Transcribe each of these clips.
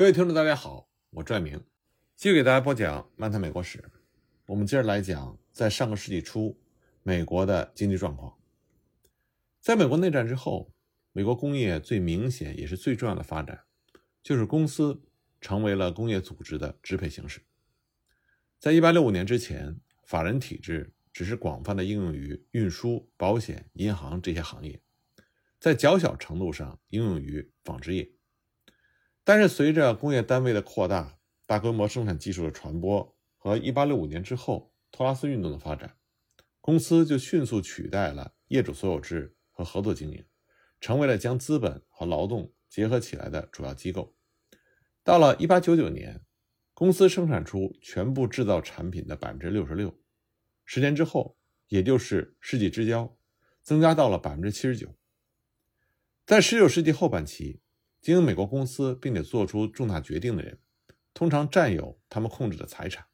各位听众，大家好，我拽明，继续给大家播讲《漫谈美国史》。我们接着来讲，在上个世纪初，美国的经济状况。在美国内战之后，美国工业最明显也是最重要的发展，就是公司成为了工业组织的支配形式。在1865年之前，法人体制只是广泛的应用于运输、保险、银行这些行业，在较小程度上应用于纺织业。但是，随着工业单位的扩大、大规模生产技术的传播和1865年之后托拉斯运动的发展，公司就迅速取代了业主所有制和合作经营，成为了将资本和劳动结合起来的主要机构。到了1899年，公司生产出全部制造产品的66%，十年之后，也就是世纪之交，增加到了79%。在19世纪后半期。经营美国公司并且做出重大决定的人，通常占有他们控制的财产。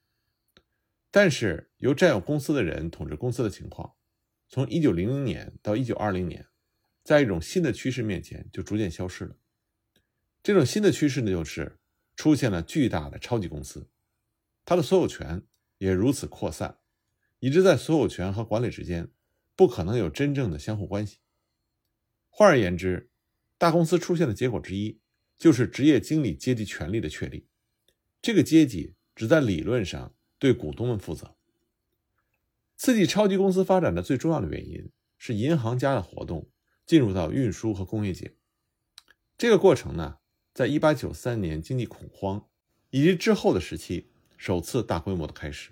但是，由占有公司的人统治公司的情况，从1900年到1920年，在一种新的趋势面前就逐渐消失了。这种新的趋势呢，就是出现了巨大的超级公司，它的所有权也如此扩散，以致在所有权和管理之间不可能有真正的相互关系。换而言之，大公司出现的结果之一，就是职业经理阶级权力的确立。这个阶级只在理论上对股东们负责。刺激超级公司发展的最重要的原因是银行家的活动进入到运输和工业界。这个过程呢，在1893年经济恐慌以及之后的时期首次大规模的开始。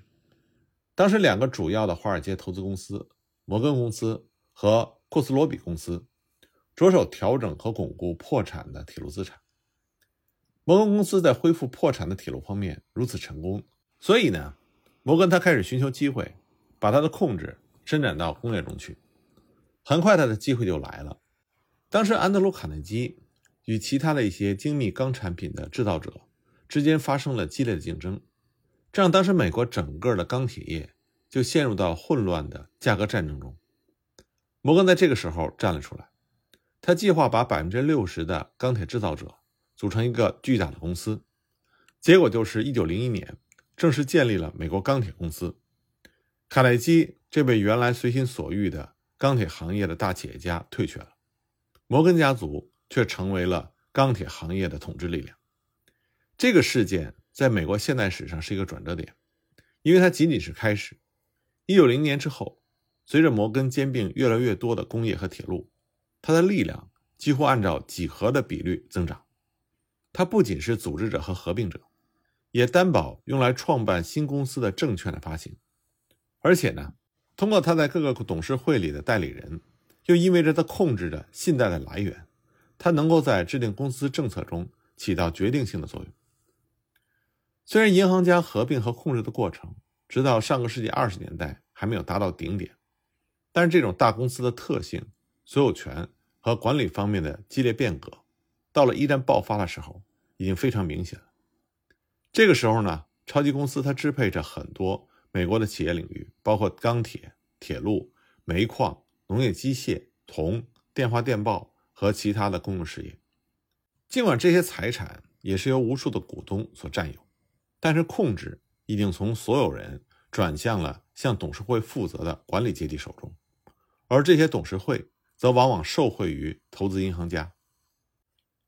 当时两个主要的华尔街投资公司——摩根公司和库斯罗比公司。着手调整和巩固破产的铁路资产。摩根公司在恢复破产的铁路方面如此成功，所以呢，摩根他开始寻求机会，把他的控制伸展到工业中去。很快，他的机会就来了。当时，安德鲁·卡内基与其他的一些精密钢产品的制造者之间发生了激烈的竞争，这让当时美国整个的钢铁业就陷入到混乱的价格战争中。摩根在这个时候站了出来。他计划把百分之六十的钢铁制造者组成一个巨大的公司，结果就是一九零一年正式建立了美国钢铁公司。卡耐基这位原来随心所欲的钢铁行业的大企业家退却了，摩根家族却成为了钢铁行业的统治力量。这个事件在美国现代史上是一个转折点，因为它仅仅是开始。一九零年之后，随着摩根兼并越来越多的工业和铁路。他的力量几乎按照几何的比率增长。他不仅是组织者和合并者，也担保用来创办新公司的证券的发行。而且呢，通过他在各个董事会里的代理人，又意味着他控制着信贷的来源。他能够在制定公司政策中起到决定性的作用。虽然银行家合并和控制的过程，直到上个世纪二十年代还没有达到顶点，但是这种大公司的特性。所有权和管理方面的激烈变革，到了一战爆发的时候，已经非常明显了。这个时候呢，超级公司它支配着很多美国的企业领域，包括钢铁、铁路、煤矿、农业机械、铜、电话电报和其他的公用事业。尽管这些财产也是由无数的股东所占有，但是控制已经从所有人转向了向董事会负责的管理阶级手中，而这些董事会。则往往受惠于投资银行家。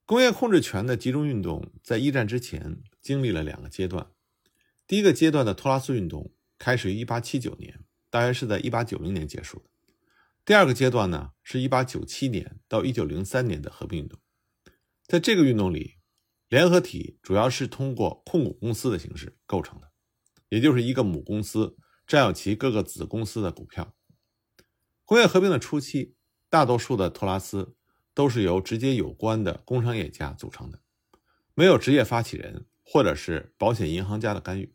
工业控制权的集中运动在一战之前经历了两个阶段。第一个阶段的托拉斯运动开始于1879年，大约是在1890年结束的。第二个阶段呢，是一897年到1903年的合并运动。在这个运动里，联合体主要是通过控股公司的形式构成的，也就是一个母公司占有其各个子公司的股票。工业合并的初期。大多数的托拉斯都是由直接有关的工商业家组成的，没有职业发起人或者是保险银行家的干预。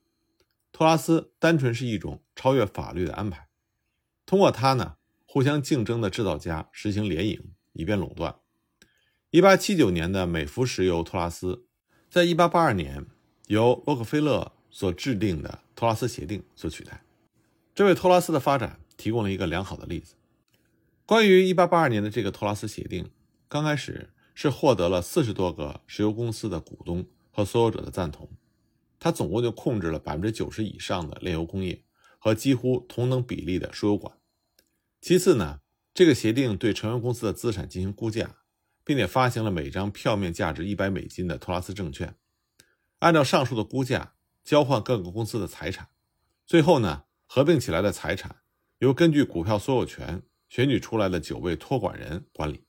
托拉斯单纯是一种超越法律的安排，通过它呢，互相竞争的制造家实行联营，以便垄断。1879年的美孚石油托拉斯，在1882年由洛克菲勒所制定的托拉斯协定所取代。这为托拉斯的发展提供了一个良好的例子。关于1882年的这个托拉斯协定，刚开始是获得了四十多个石油公司的股东和所有者的赞同，他总共就控制了百分之九十以上的炼油工业和几乎同等比例的输油管。其次呢，这个协定对成员公司的资产进行估价，并且发行了每张票面价值一百美金的托拉斯证券，按照上述的估价交换各个公司的财产，最后呢，合并起来的财产由根据股票所有权选举出来的九位托管人管理。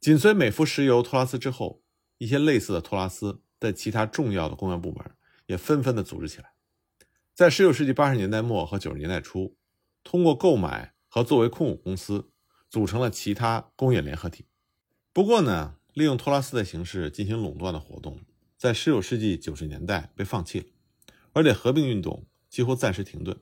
紧随美孚石油托拉斯之后，一些类似的托拉斯在其他重要的工业部门也纷纷的组织起来。在19世纪80年代末和90年代初，通过购买和作为控股公司，组成了其他工业联合体。不过呢，利用托拉斯的形式进行垄断的活动，在19世纪90年代被放弃了，而且合并运动几乎暂时停顿。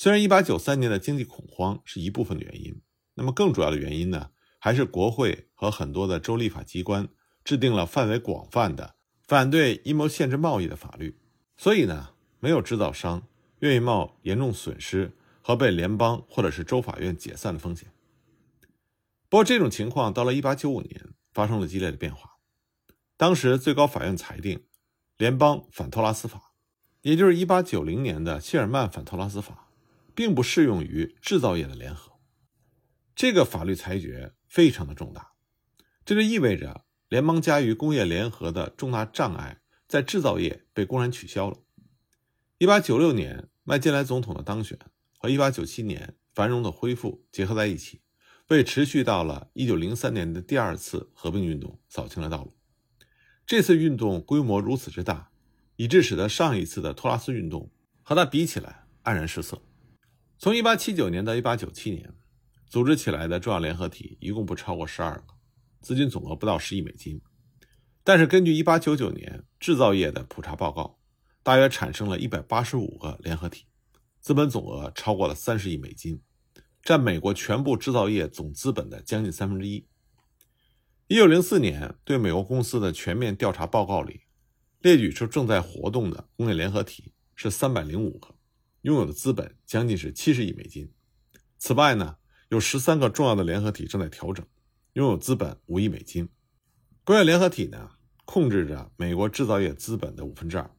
虽然1893年的经济恐慌是一部分的原因，那么更主要的原因呢？还是国会和很多的州立法机关制定了范围广泛的反对阴谋限制贸易的法律，所以呢，没有制造商愿意冒严重损失和被联邦或者是州法院解散的风险。不过，这种情况到了1895年发生了激烈的变化。当时最高法院裁定，联邦反托拉斯法，也就是1890年的谢尔曼反托拉斯法，并不适用于制造业的联合。这个法律裁决。非常的重大，这就意味着联邦加与工业联合的重大障碍在制造业被公然取消了。一八九六年麦金莱总统的当选和一八九七年繁荣的恢复结合在一起，为持续到了一九零三年的第二次合并运动扫清了道路。这次运动规模如此之大，以致使得上一次的托拉斯运动和它比起来黯然失色。从一八七九年到一八九七年。组织起来的重要联合体一共不超过十二个，资金总额不到十亿美金。但是根据1899年制造业的普查报告，大约产生了一百八十五个联合体，资本总额超过了三十亿美金，占美国全部制造业总资本的将近三分之一。1904年对美国公司的全面调查报告里，列举出正在活动的工业联合体是三百零五个，拥有的资本将近是七十亿美金。此外呢？有十三个重要的联合体正在调整，拥有资本五亿美金。工业联合体呢，控制着美国制造业资本的五分之二。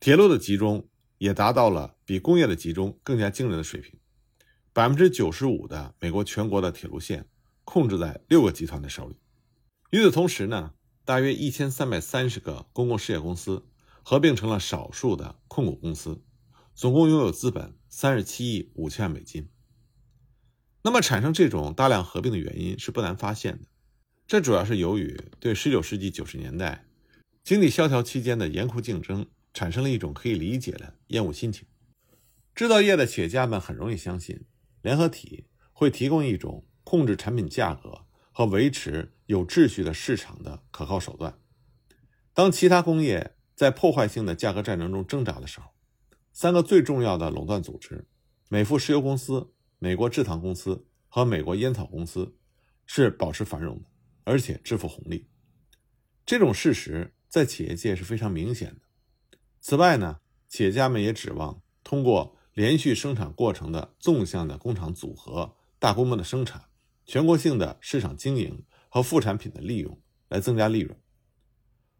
铁路的集中也达到了比工业的集中更加惊人的水平。百分之九十五的美国全国的铁路线控制在六个集团的手里。与此同时呢，大约一千三百三十个公共事业公司合并成了少数的控股公司，总共拥有资本三十七亿五千万美金。那么，产生这种大量合并的原因是不难发现的，这主要是由于对19世纪90年代经济萧条期间的严酷竞争产生了一种可以理解的厌恶心情。制造业的企业家们很容易相信，联合体会提供一种控制产品价格和维持有秩序的市场的可靠手段。当其他工业在破坏性的价格战争中挣扎的时候，三个最重要的垄断组织——美孚石油公司。美国制糖公司和美国烟草公司是保持繁荣的，而且支付红利。这种事实在企业界是非常明显的。此外呢，企业家们也指望通过连续生产过程的纵向的工厂组合、大规模的生产、全国性的市场经营和副产品的利用来增加利润。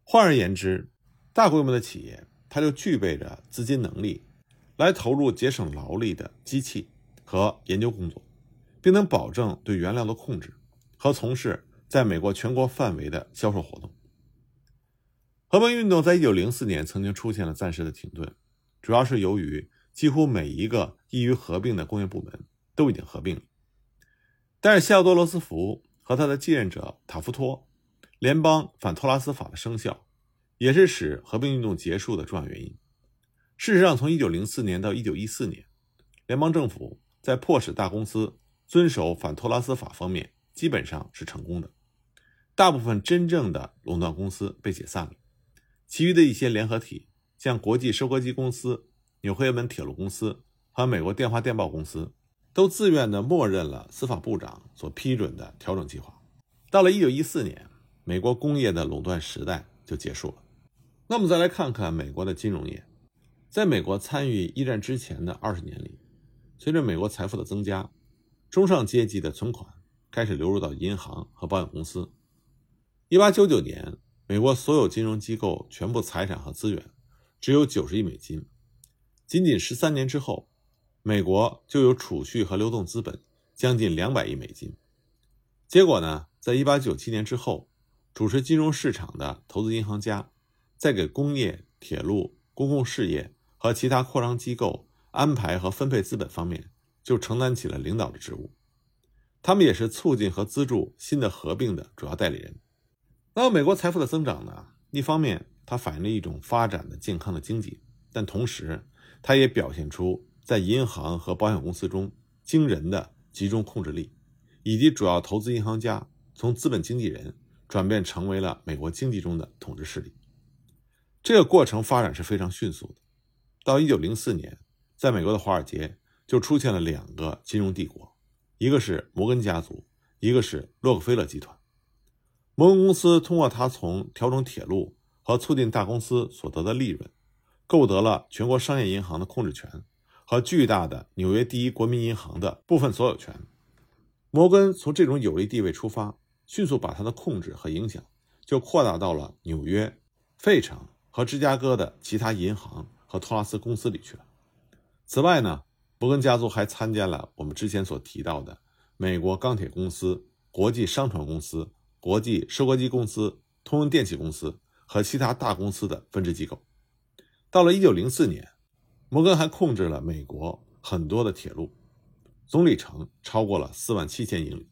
换而言之，大规模的企业它就具备着资金能力，来投入节省劳力的机器。和研究工作，并能保证对原料的控制和从事在美国全国范围的销售活动。合并运动在一九零四年曾经出现了暂时的停顿，主要是由于几乎每一个易于合并的工业部门都已经合并了。但是，西奥多·罗斯福和他的继任者塔夫托联邦反托拉斯法的生效，也是使合并运动结束的重要原因。事实上，从一九零四年到一九一四年，联邦政府。在迫使大公司遵守反托拉斯法方面，基本上是成功的。大部分真正的垄断公司被解散了，其余的一些联合体，像国际收割机公司、纽黑文铁路公司和美国电话电报公司，都自愿地默认了司法部长所批准的调整计划。到了1914年，美国工业的垄断时代就结束了。那么再来看看美国的金融业，在美国参与一战之前的二十年里。随着美国财富的增加，中上阶级的存款开始流入到银行和保险公司。1899年，美国所有金融机构全部财产和资源只有九十亿美金，仅仅十三年之后，美国就有储蓄和流动资本将近两百亿美金。结果呢，在一八九七年之后，主持金融市场的投资银行家，在给工业、铁路、公共事业和其他扩张机构安排和分配资本方面，就承担起了领导的职务。他们也是促进和资助新的合并的主要代理人。那么，美国财富的增长呢？一方面，它反映了一种发展的健康的经济，但同时，它也表现出在银行和保险公司中惊人的集中控制力，以及主要投资银行家从资本经纪人转变成为了美国经济中的统治势力。这个过程发展是非常迅速的。到一九零四年，在美国的华尔街就出现了两个金融帝国。一个是摩根家族，一个是洛克菲勒集团。摩根公司通过他从调整铁路和促进大公司所得的利润，购得了全国商业银行的控制权和巨大的纽约第一国民银行的部分所有权。摩根从这种有利地位出发，迅速把他的控制和影响就扩大到了纽约、费城和芝加哥的其他银行和托拉斯公司里去了。此外呢？摩根家族还参加了我们之前所提到的美国钢铁公司、国际商船公司、国际收割机公司、通用电气公司和其他大公司的分支机构。到了1904年，摩根还控制了美国很多的铁路，总里程超过了4万七千英里，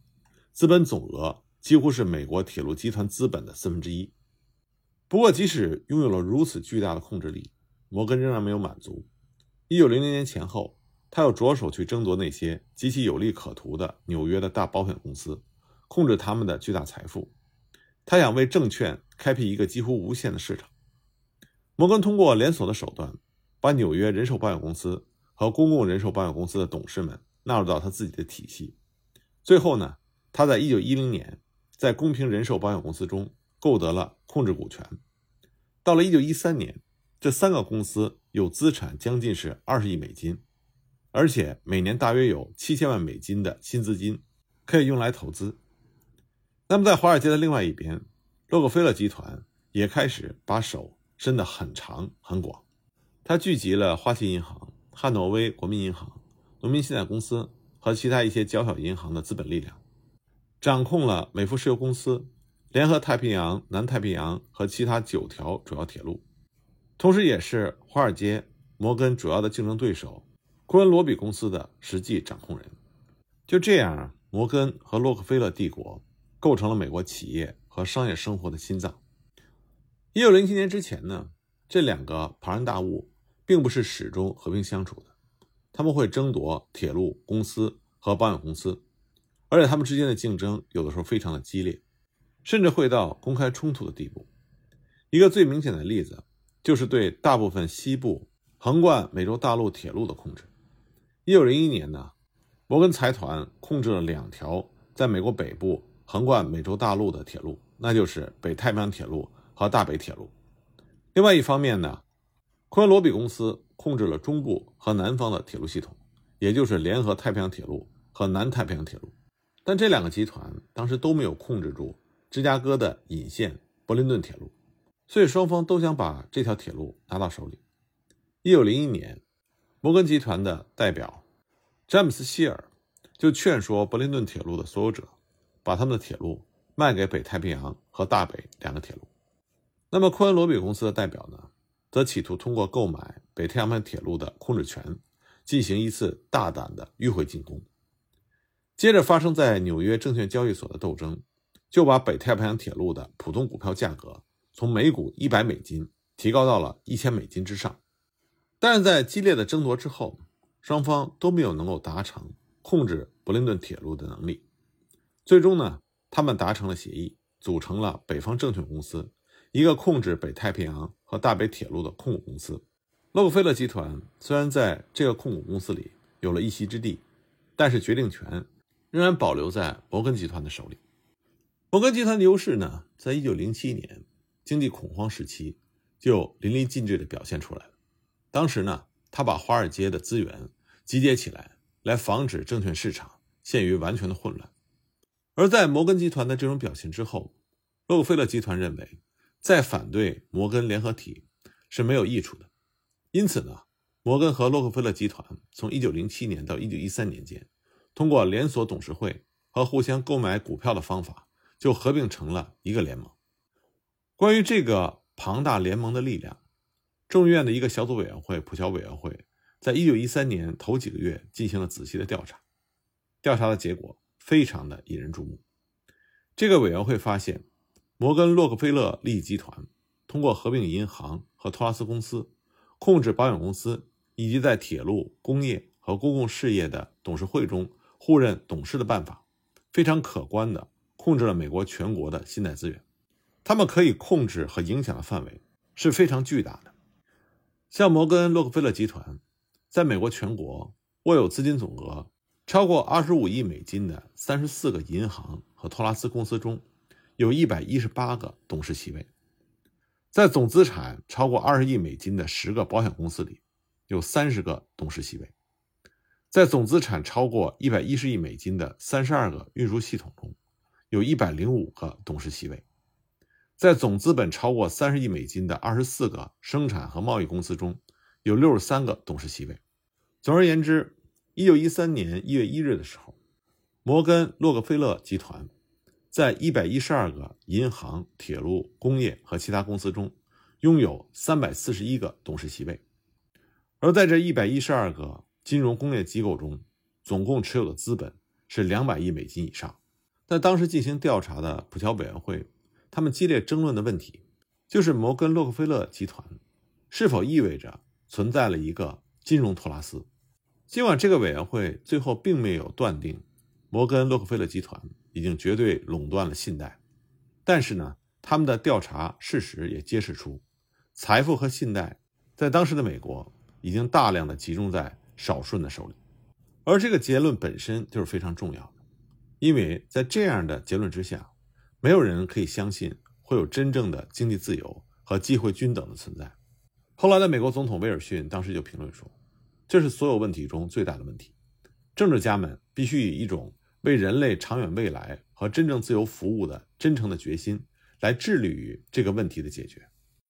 资本总额几乎是美国铁路集团资本的四分之一。不过，即使拥有了如此巨大的控制力，摩根仍然没有满足。1900年前后。他要着手去争夺那些极其有利可图的纽约的大保险公司，控制他们的巨大财富。他想为证券开辟一个几乎无限的市场。摩根通过连锁的手段，把纽约人寿保险公司和公共人寿保险公司的董事们纳入到他自己的体系。最后呢，他在一九一零年在公平人寿保险公司中购得了控制股权。到了一九一三年，这三个公司有资产将近是二十亿美金。而且每年大约有七千万美金的新资金可以用来投资。那么，在华尔街的另外一边，洛克菲勒集团也开始把手伸得很长很广。他聚集了花旗银行、汉诺威国民银行、农民信贷公司和其他一些较小银行的资本力量，掌控了美孚石油公司、联合太平洋、南太平洋和其他九条主要铁路，同时也是华尔街摩根主要的竞争对手。库恩罗比公司的实际掌控人，就这样，摩根和洛克菲勒帝国构成了美国企业和商业生活的心脏。一九零七年之前呢，这两个庞然大物并不是始终和平相处的，他们会争夺铁路公司和保险公司，而且他们之间的竞争有的时候非常的激烈，甚至会到公开冲突的地步。一个最明显的例子，就是对大部分西部横贯美洲大陆铁路的控制。一九零一年呢，摩根财团控制了两条在美国北部横贯美洲大陆的铁路，那就是北太平洋铁路和大北铁路。另外一方面呢，昆罗比公司控制了中部和南方的铁路系统，也就是联合太平洋铁路和南太平洋铁路。但这两个集团当时都没有控制住芝加哥的引线伯林顿铁路，所以双方都想把这条铁路拿到手里。一九零一年。摩根集团的代表詹姆斯·希尔就劝说伯林顿铁路的所有者，把他们的铁路卖给北太平洋和大北两个铁路。那么，库恩罗比公司的代表呢，则企图通过购买北太平洋铁路的控制权，进行一次大胆的迂回进攻。接着发生在纽约证券交易所的斗争，就把北太平洋铁路的普通股票价格从每股一百美金提高到了一千美金之上。但是在激烈的争夺之后，双方都没有能够达成控制伯林顿铁路的能力。最终呢，他们达成了协议，组成了北方证券公司，一个控制北太平洋和大北铁路的控股公司。洛克菲勒集团虽然在这个控股公司里有了一席之地，但是决定权仍然保留在摩根集团的手里。摩根集团的优势呢，在一九零七年经济恐慌时期就淋漓尽致地表现出来了。当时呢，他把华尔街的资源集结起来，来防止证券市场陷于完全的混乱。而在摩根集团的这种表现之后，洛克菲勒集团认为再反对摩根联合体是没有益处的。因此呢，摩根和洛克菲勒集团从1907年到1913年间，通过连锁董事会和互相购买股票的方法，就合并成了一个联盟。关于这个庞大联盟的力量，众议院的一个小组委员会——普桥委员会，在1913年头几个月进行了仔细的调查。调查的结果非常的引人注目。这个委员会发现，摩根洛克菲勒利益集团通过合并银行和托拉斯公司。控制保险公司以及在铁路、工业和公共事业的董事会中互任董事的办法，非常可观的控制了美国全国的信贷资源。他们可以控制和影响的范围是非常巨大的。像摩根洛克菲勒集团，在美国全国握有资金总额超过二十五亿美金的三十四个银行和托拉斯公司中，有一百一十八个董事席位。在总资产超过二十亿美金的十个保险公司里，有三十个董事席位；在总资产超过一百一十亿美金的三十二个运输系统中，有一百零五个董事席位；在总资本超过三十亿美金的二十四个生产和贸易公司中，有六十三个董事席位。总而言之，一九一三年一月一日的时候，摩根洛克菲勒集团。在一百一十二个银行、铁路、工业和其他公司中，拥有三百四十一个董事席位；而在这一百一十二个金融工业机构中，总共持有的资本是两百亿美金以上。在当时进行调查的普乔委员会，他们激烈争论的问题就是摩根洛克菲勒集团是否意味着存在了一个金融托拉斯。尽管这个委员会最后并没有断定摩根洛克菲勒集团。已经绝对垄断了信贷，但是呢，他们的调查事实也揭示出，财富和信贷在当时的美国已经大量的集中在少数人的手里，而这个结论本身就是非常重要的，因为在这样的结论之下，没有人可以相信会有真正的经济自由和机会均等的存在。后来的美国总统威尔逊当时就评论说，这是所有问题中最大的问题，政治家们必须以一种。为人类长远未来和真正自由服务的真诚的决心，来致力于这个问题的解决。